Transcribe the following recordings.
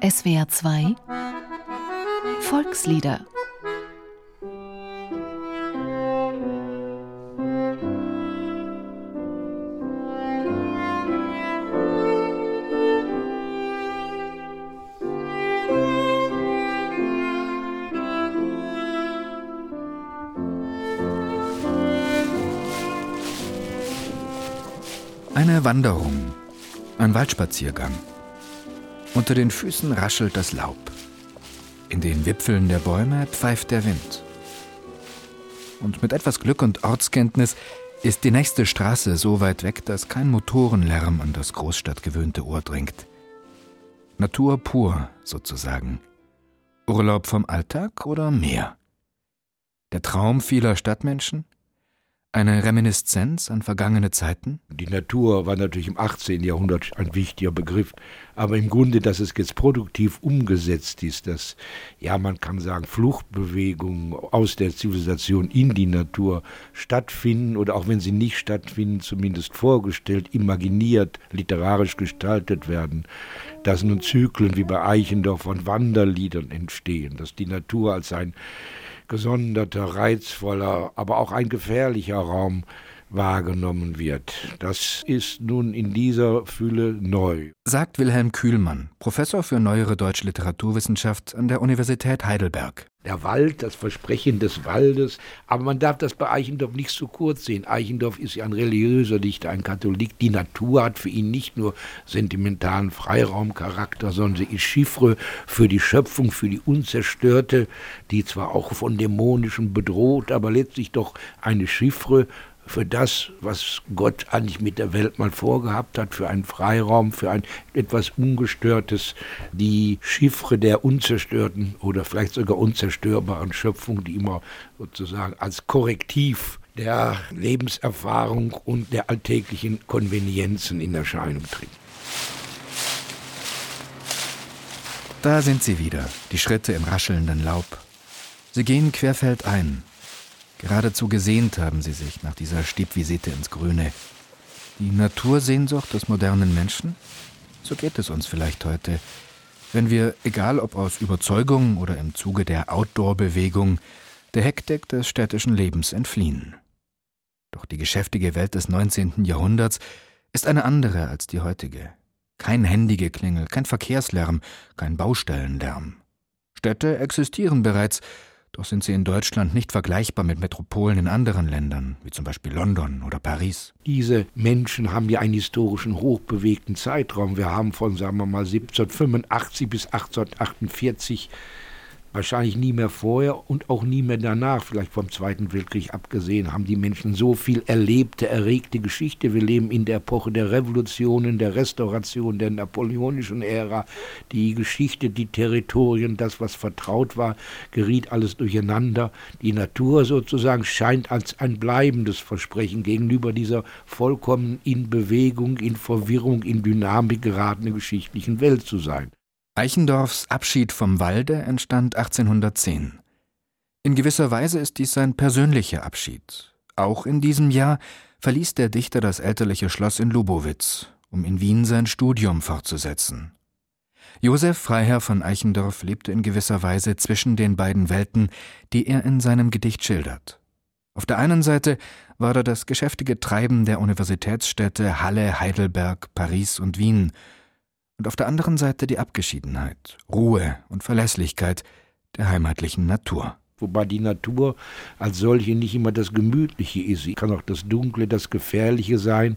SWR 2 Volkslieder Eine Wanderung, ein Waldspaziergang. Unter den Füßen raschelt das Laub. In den Wipfeln der Bäume pfeift der Wind. Und mit etwas Glück und Ortskenntnis ist die nächste Straße so weit weg, dass kein Motorenlärm an das großstadtgewöhnte Ohr dringt. Natur pur, sozusagen. Urlaub vom Alltag oder mehr? Der Traum vieler Stadtmenschen? Eine Reminiszenz an vergangene Zeiten? Die Natur war natürlich im 18. Jahrhundert ein wichtiger Begriff, aber im Grunde, dass es jetzt produktiv umgesetzt ist, dass, ja, man kann sagen, Fluchtbewegungen aus der Zivilisation in die Natur stattfinden oder auch wenn sie nicht stattfinden, zumindest vorgestellt, imaginiert, literarisch gestaltet werden, dass nun Zyklen wie bei Eichendorff von Wanderliedern entstehen, dass die Natur als ein gesonderter, reizvoller, aber auch ein gefährlicher Raum wahrgenommen wird. Das ist nun in dieser Fülle neu. Sagt Wilhelm Kühlmann, Professor für neuere deutsche Literaturwissenschaft an der Universität Heidelberg. Der Wald, das Versprechen des Waldes, aber man darf das bei Eichendorff nicht zu kurz sehen. Eichendorff ist ja ein religiöser Dichter, ein Katholik. Die Natur hat für ihn nicht nur sentimentalen Freiraumcharakter, sondern sie ist Chiffre für die Schöpfung, für die Unzerstörte, die zwar auch von Dämonischen bedroht, aber letztlich doch eine Chiffre für das, was Gott eigentlich mit der Welt mal vorgehabt hat, für einen Freiraum, für ein etwas Ungestörtes, die Chiffre der unzerstörten oder vielleicht sogar unzerstörbaren Schöpfung, die immer sozusagen als Korrektiv der Lebenserfahrung und der alltäglichen Konvenienzen in Erscheinung tritt. Da sind sie wieder, die Schritte im raschelnden Laub. Sie gehen querfeldein, Geradezu gesehnt haben sie sich nach dieser Stiebvisite ins Grüne. Die Natursehnsucht des modernen Menschen? So geht es uns vielleicht heute, wenn wir, egal ob aus Überzeugung oder im Zuge der Outdoor-Bewegung, der Hektik des städtischen Lebens entfliehen. Doch die geschäftige Welt des 19. Jahrhunderts ist eine andere als die heutige. Kein Handygeklingel, kein Verkehrslärm, kein Baustellenlärm. Städte existieren bereits, doch sind sie in Deutschland nicht vergleichbar mit Metropolen in anderen Ländern, wie zum Beispiel London oder Paris. Diese Menschen haben ja einen historischen hochbewegten Zeitraum. Wir haben von, sagen wir mal, 1785 bis 1848 wahrscheinlich nie mehr vorher und auch nie mehr danach, vielleicht vom Zweiten Weltkrieg abgesehen, haben die Menschen so viel erlebte, erregte Geschichte. Wir leben in der Epoche der Revolutionen, der Restauration, der napoleonischen Ära. Die Geschichte, die Territorien, das, was vertraut war, geriet alles durcheinander. Die Natur sozusagen scheint als ein bleibendes Versprechen gegenüber dieser vollkommen in Bewegung, in Verwirrung, in Dynamik geratenen geschichtlichen Welt zu sein. Eichendorffs Abschied vom Walde entstand 1810. In gewisser Weise ist dies sein persönlicher Abschied. Auch in diesem Jahr verließ der Dichter das elterliche Schloss in Lubowitz, um in Wien sein Studium fortzusetzen. Josef Freiherr von Eichendorff lebte in gewisser Weise zwischen den beiden Welten, die er in seinem Gedicht schildert. Auf der einen Seite war da das geschäftige Treiben der Universitätsstädte Halle, Heidelberg, Paris und Wien, und auf der anderen Seite die Abgeschiedenheit, Ruhe und Verlässlichkeit der heimatlichen Natur wobei die Natur als solche nicht immer das Gemütliche ist. Sie kann auch das Dunkle, das Gefährliche sein,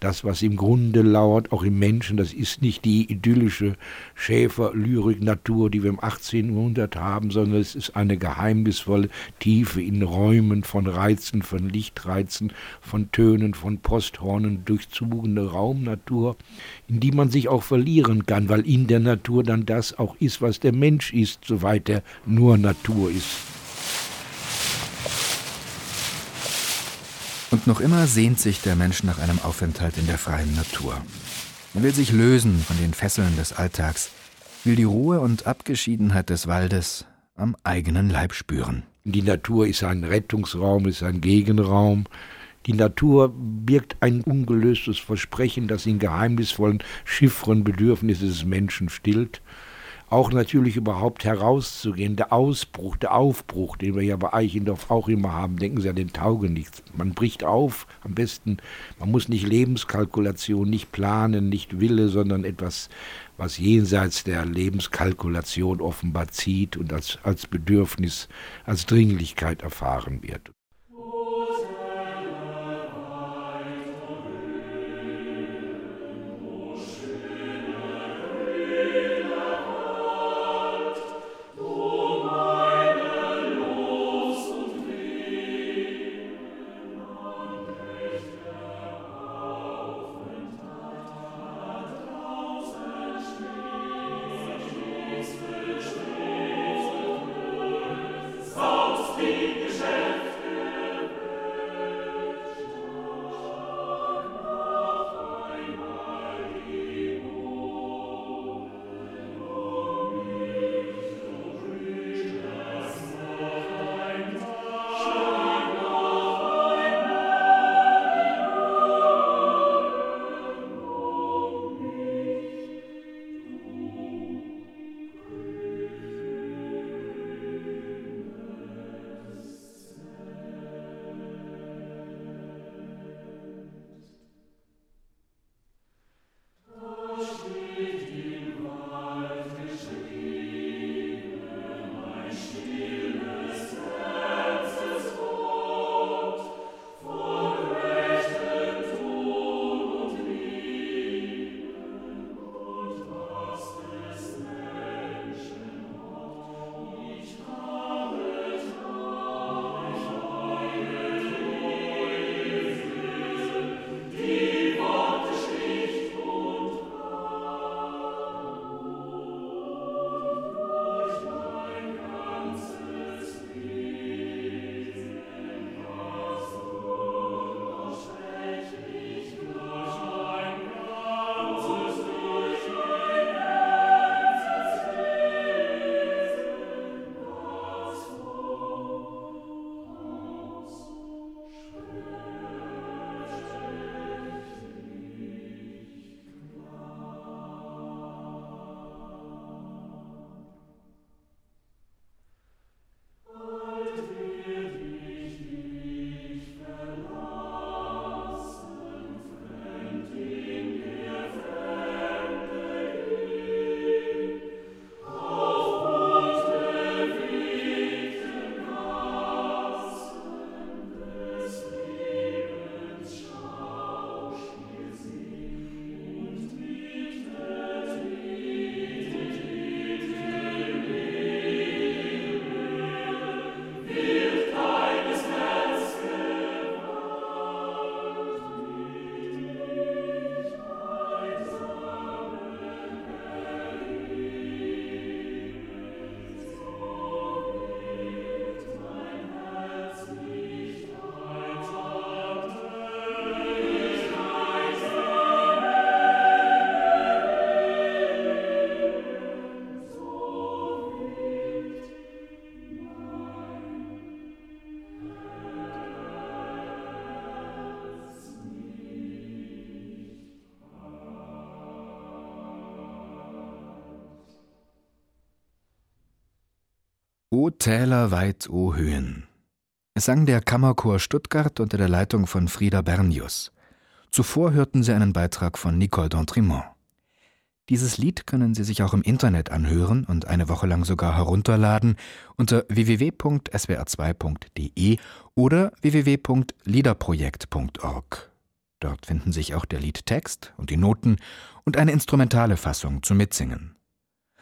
das, was im Grunde lauert, auch im Menschen. Das ist nicht die idyllische Schäfer-Lyrik-Natur, die wir im 18. Jahrhundert haben, sondern es ist eine geheimnisvolle Tiefe in Räumen von Reizen, von Lichtreizen, von Tönen, von Posthornen durchzogene Raumnatur, in die man sich auch verlieren kann, weil in der Natur dann das auch ist, was der Mensch ist, soweit er nur Natur ist. Und noch immer sehnt sich der Mensch nach einem Aufenthalt in der freien Natur. Er will sich lösen von den Fesseln des Alltags, will die Ruhe und Abgeschiedenheit des Waldes am eigenen Leib spüren. Die Natur ist ein Rettungsraum, ist ein Gegenraum. Die Natur birgt ein ungelöstes Versprechen, das in geheimnisvollen Chiffren Bedürfnisse des Menschen stillt. Auch natürlich überhaupt herauszugehen. Der Ausbruch, der Aufbruch, den wir ja bei Eichendorff auch immer haben, denken Sie an den Taugenichts. Man bricht auf, am besten, man muss nicht Lebenskalkulation, nicht planen, nicht Wille, sondern etwas, was jenseits der Lebenskalkulation offenbar zieht und als, als Bedürfnis, als Dringlichkeit erfahren wird. O Täler weit, o Höhen. Es sang der Kammerchor Stuttgart unter der Leitung von Frieda Bernius. Zuvor hörten Sie einen Beitrag von Nicole d'Entremont. Dieses Lied können Sie sich auch im Internet anhören und eine Woche lang sogar herunterladen unter www.swr2.de oder www.liederprojekt.org. Dort finden sich auch der Liedtext und die Noten und eine instrumentale Fassung zum Mitsingen.